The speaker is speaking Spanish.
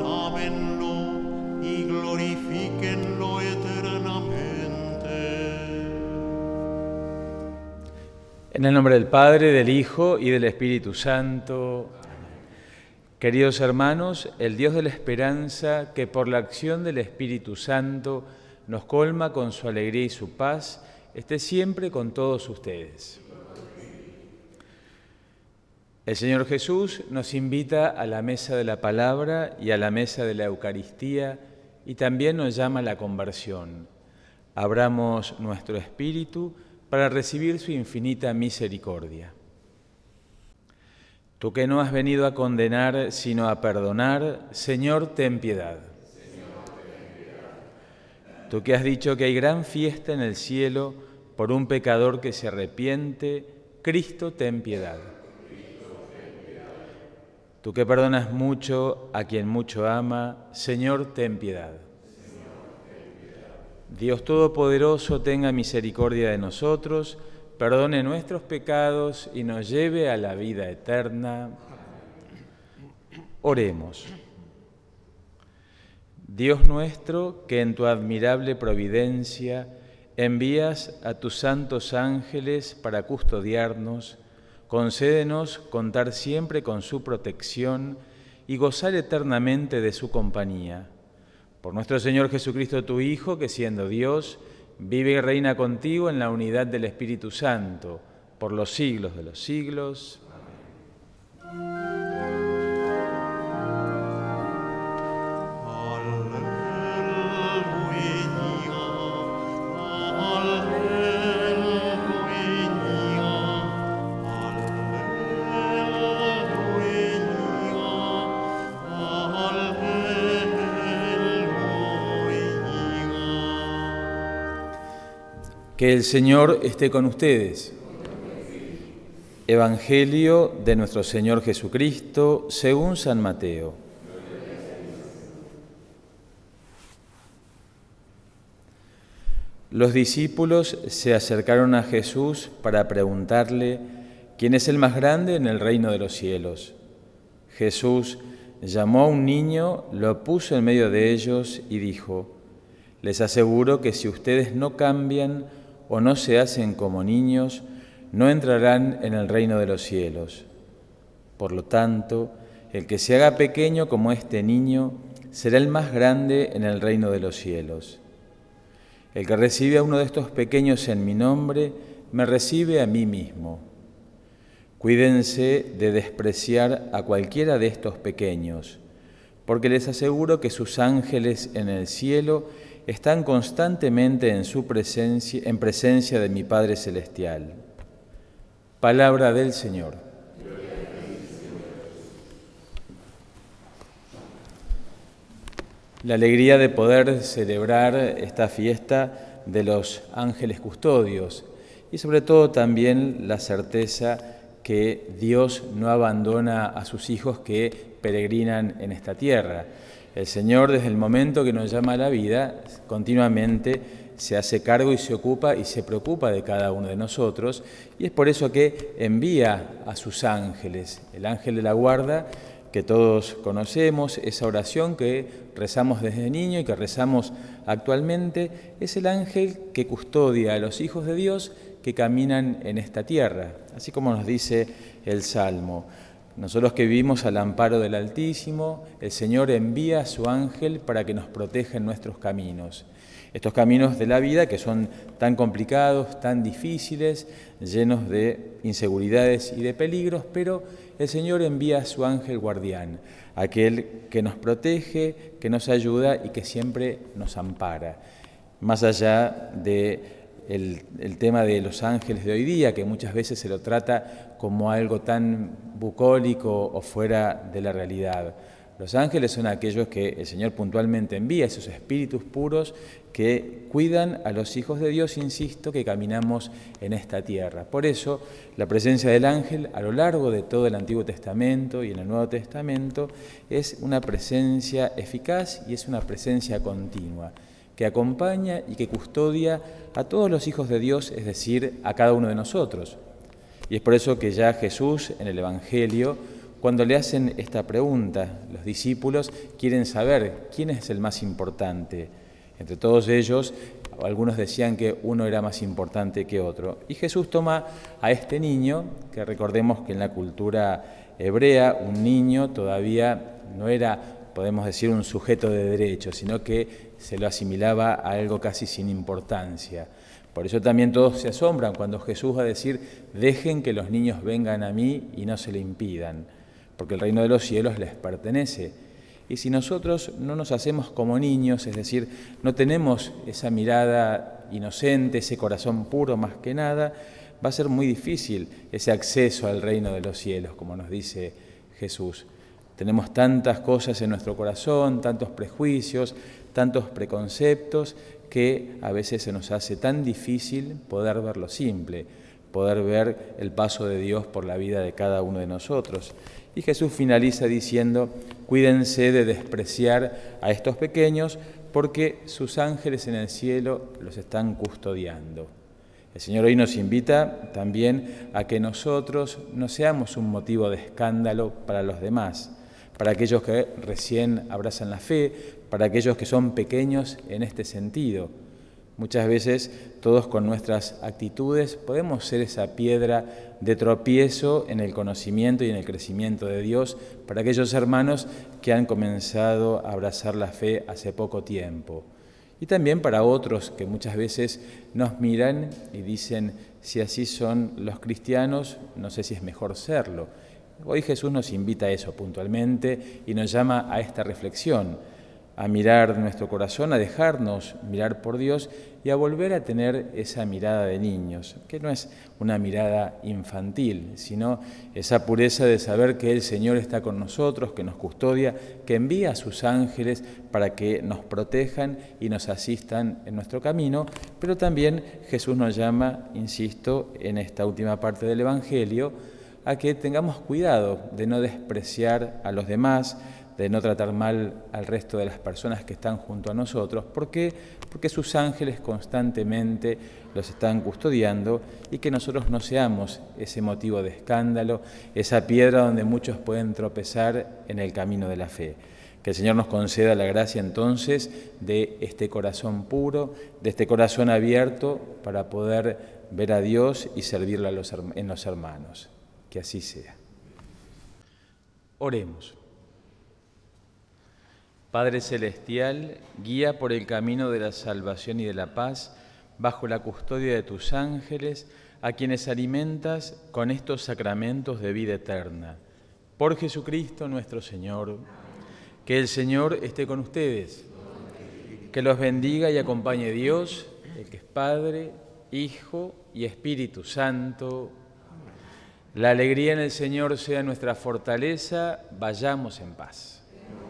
Alábenlo y glorifíquenlo eternamente. En el nombre del Padre, del Hijo y del Espíritu Santo. Queridos hermanos, el Dios de la esperanza, que por la acción del Espíritu Santo nos colma con su alegría y su paz, esté siempre con todos ustedes. El Señor Jesús nos invita a la mesa de la palabra y a la mesa de la Eucaristía y también nos llama a la conversión. Abramos nuestro espíritu para recibir su infinita misericordia. Tú que no has venido a condenar, sino a perdonar, Señor, ten piedad. Tú que has dicho que hay gran fiesta en el cielo por un pecador que se arrepiente, Cristo, ten piedad. Tú que perdonas mucho a quien mucho ama, Señor, ten piedad. Dios Todopoderoso tenga misericordia de nosotros, perdone nuestros pecados y nos lleve a la vida eterna. Oremos. Dios nuestro, que en tu admirable providencia envías a tus santos ángeles para custodiarnos, concédenos contar siempre con su protección y gozar eternamente de su compañía. Por nuestro Señor Jesucristo, tu Hijo, que siendo Dios, vive y reina contigo en la unidad del Espíritu Santo, por los siglos de los siglos. Que el Señor esté con ustedes. Evangelio de nuestro Señor Jesucristo según San Mateo. Los discípulos se acercaron a Jesús para preguntarle quién es el más grande en el reino de los cielos. Jesús llamó a un niño, lo puso en medio de ellos y dijo, les aseguro que si ustedes no cambian, o no se hacen como niños, no entrarán en el reino de los cielos. Por lo tanto, el que se haga pequeño como este niño será el más grande en el reino de los cielos. El que recibe a uno de estos pequeños en mi nombre, me recibe a mí mismo. Cuídense de despreciar a cualquiera de estos pequeños, porque les aseguro que sus ángeles en el cielo están constantemente en su presencia, en presencia de mi Padre celestial. Palabra del Señor. La alegría de poder celebrar esta fiesta de los ángeles custodios y sobre todo también la certeza que Dios no abandona a sus hijos que peregrinan en esta tierra. El Señor desde el momento que nos llama a la vida continuamente se hace cargo y se ocupa y se preocupa de cada uno de nosotros y es por eso que envía a sus ángeles, el ángel de la guarda que todos conocemos, esa oración que rezamos desde niño y que rezamos actualmente, es el ángel que custodia a los hijos de Dios que caminan en esta tierra, así como nos dice el Salmo. Nosotros que vivimos al amparo del Altísimo, el Señor envía a su ángel para que nos proteja en nuestros caminos. Estos caminos de la vida que son tan complicados, tan difíciles, llenos de inseguridades y de peligros, pero el Señor envía a su ángel guardián, aquel que nos protege, que nos ayuda y que siempre nos ampara. Más allá de el, tema de los ángeles de hoy día, que muchas veces se lo trata como algo tan bucólico o fuera de la realidad. Los ángeles son aquellos que el Señor puntualmente envía, esos espíritus puros que cuidan a los hijos de Dios, insisto, que caminamos en esta tierra. Por eso, la presencia del ángel a lo largo de todo el Antiguo Testamento y en el Nuevo Testamento es una presencia eficaz y es una presencia continua que acompaña y que custodia a todos los hijos de Dios, es decir, a cada uno de nosotros. Y es por eso que ya Jesús en el Evangelio cuando le hacen esta pregunta, los discípulos quieren saber quién es el más importante. Entre todos ellos, algunos decían que uno era más importante que otro. Y Jesús toma a este niño, que recordemos que en la cultura hebrea un niño todavía no era, podemos decir, un sujeto de derecho, sino que se lo asimilaba a algo casi sin importancia. Por eso también todos se asombran cuando Jesús va a decir, dejen que los niños vengan a mí y no se le impidan, porque el reino de los cielos les pertenece. Y si nosotros no nos hacemos como niños, es decir, no tenemos esa mirada inocente, ese corazón puro más que nada, va a ser muy difícil ese acceso al reino de los cielos, como nos dice Jesús. Tenemos tantas cosas en nuestro corazón, tantos prejuicios, tantos preconceptos, que a veces se nos hace tan difícil poder ver lo simple, poder ver el paso de Dios por la vida de cada uno de nosotros. Y Jesús finaliza diciendo, cuídense de despreciar a estos pequeños porque sus ángeles en el cielo los están custodiando. El Señor hoy nos invita también a que nosotros no seamos un motivo de escándalo para los demás, para aquellos que recién abrazan la fe, para aquellos que son pequeños en este sentido. Muchas veces todos con nuestras actitudes podemos ser esa piedra de tropiezo en el conocimiento y en el crecimiento de Dios para aquellos hermanos que han comenzado a abrazar la fe hace poco tiempo. Y también para otros que muchas veces nos miran y dicen, si así son los cristianos, no sé si es mejor serlo. Hoy Jesús nos invita a eso puntualmente y nos llama a esta reflexión, a mirar nuestro corazón, a dejarnos mirar por Dios y a volver a tener esa mirada de niños, que no es una mirada infantil, sino esa pureza de saber que el Señor está con nosotros, que nos custodia, que envía a sus ángeles para que nos protejan y nos asistan en nuestro camino, pero también Jesús nos llama, insisto, en esta última parte del Evangelio, a que tengamos cuidado de no despreciar a los demás, de no tratar mal al resto de las personas que están junto a nosotros. ¿Por qué? Porque sus ángeles constantemente los están custodiando y que nosotros no seamos ese motivo de escándalo, esa piedra donde muchos pueden tropezar en el camino de la fe. Que el Señor nos conceda la gracia entonces de este corazón puro, de este corazón abierto para poder ver a Dios y servirle en los hermanos. Que así sea. Oremos. Padre Celestial, guía por el camino de la salvación y de la paz, bajo la custodia de tus ángeles, a quienes alimentas con estos sacramentos de vida eterna. Por Jesucristo nuestro Señor, que el Señor esté con ustedes, que los bendiga y acompañe Dios, el que es Padre, Hijo y Espíritu Santo. La alegría en el Señor sea nuestra fortaleza, vayamos en paz.